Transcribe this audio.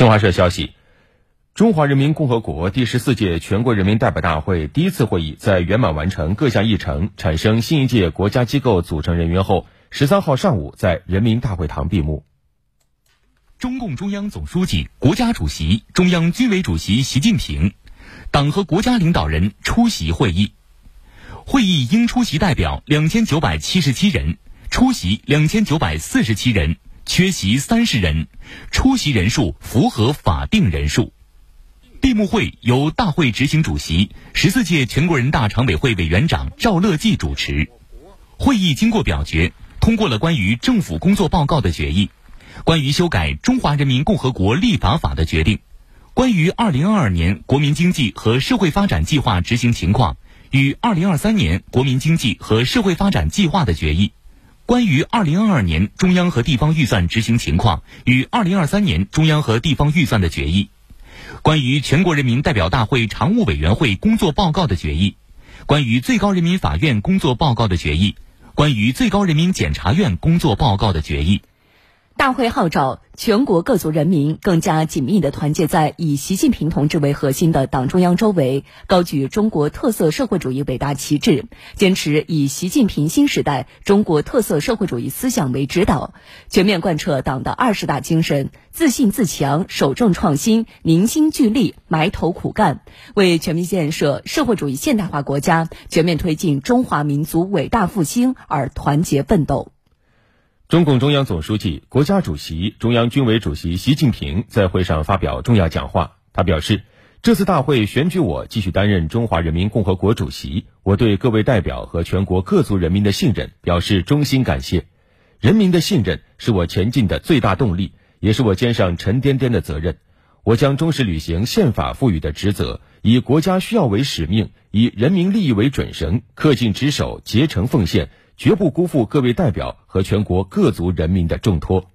新华社消息，中华人民共和国第十四届全国人民代表大会第一次会议在圆满完成各项议程、产生新一届国家机构组成人员后，十三号上午在人民大会堂闭幕。中共中央总书记、国家主席、中央军委主席习近平，党和国家领导人出席会议。会议应出席代表两千九百七十七人，出席两千九百四十七人，缺席三十人，出席人数符合法定人数。闭幕会由大会执行主席、十四届全国人大常委会委员长赵乐际主持。会议经过表决，通过了关于政府工作报告的决议。关于修改《中华人民共和国立法法》的决定，关于二零二二年国民经济和社会发展计划执行情况与二零二三年国民经济和社会发展计划的决议，关于二零二二年中央和地方预算执行情况与二零二三年中央和地方预算的决议，关于全国人民代表大会常务委员会工作报告的决议，关于最高人民法院工作报告的决议，关于最高人民检察院工作报告的决议。大会号召全国各族人民更加紧密地团结在以习近平同志为核心的党中央周围，高举中国特色社会主义伟大旗帜，坚持以习近平新时代中国特色社会主义思想为指导，全面贯彻党的二十大精神，自信自强，守正创新，凝心聚力，埋头苦干，为全面建设社会主义现代化国家、全面推进中华民族伟大复兴而团结奋斗。中共中央总书记、国家主席、中央军委主席习近平在会上发表重要讲话。他表示，这次大会选举我继续担任中华人民共和国主席，我对各位代表和全国各族人民的信任表示衷心感谢。人民的信任是我前进的最大动力，也是我肩上沉甸甸的责任。我将忠实履行宪法赋予的职责，以国家需要为使命，以人民利益为准绳，恪尽职守，竭诚奉献。绝不辜负各位代表和全国各族人民的重托。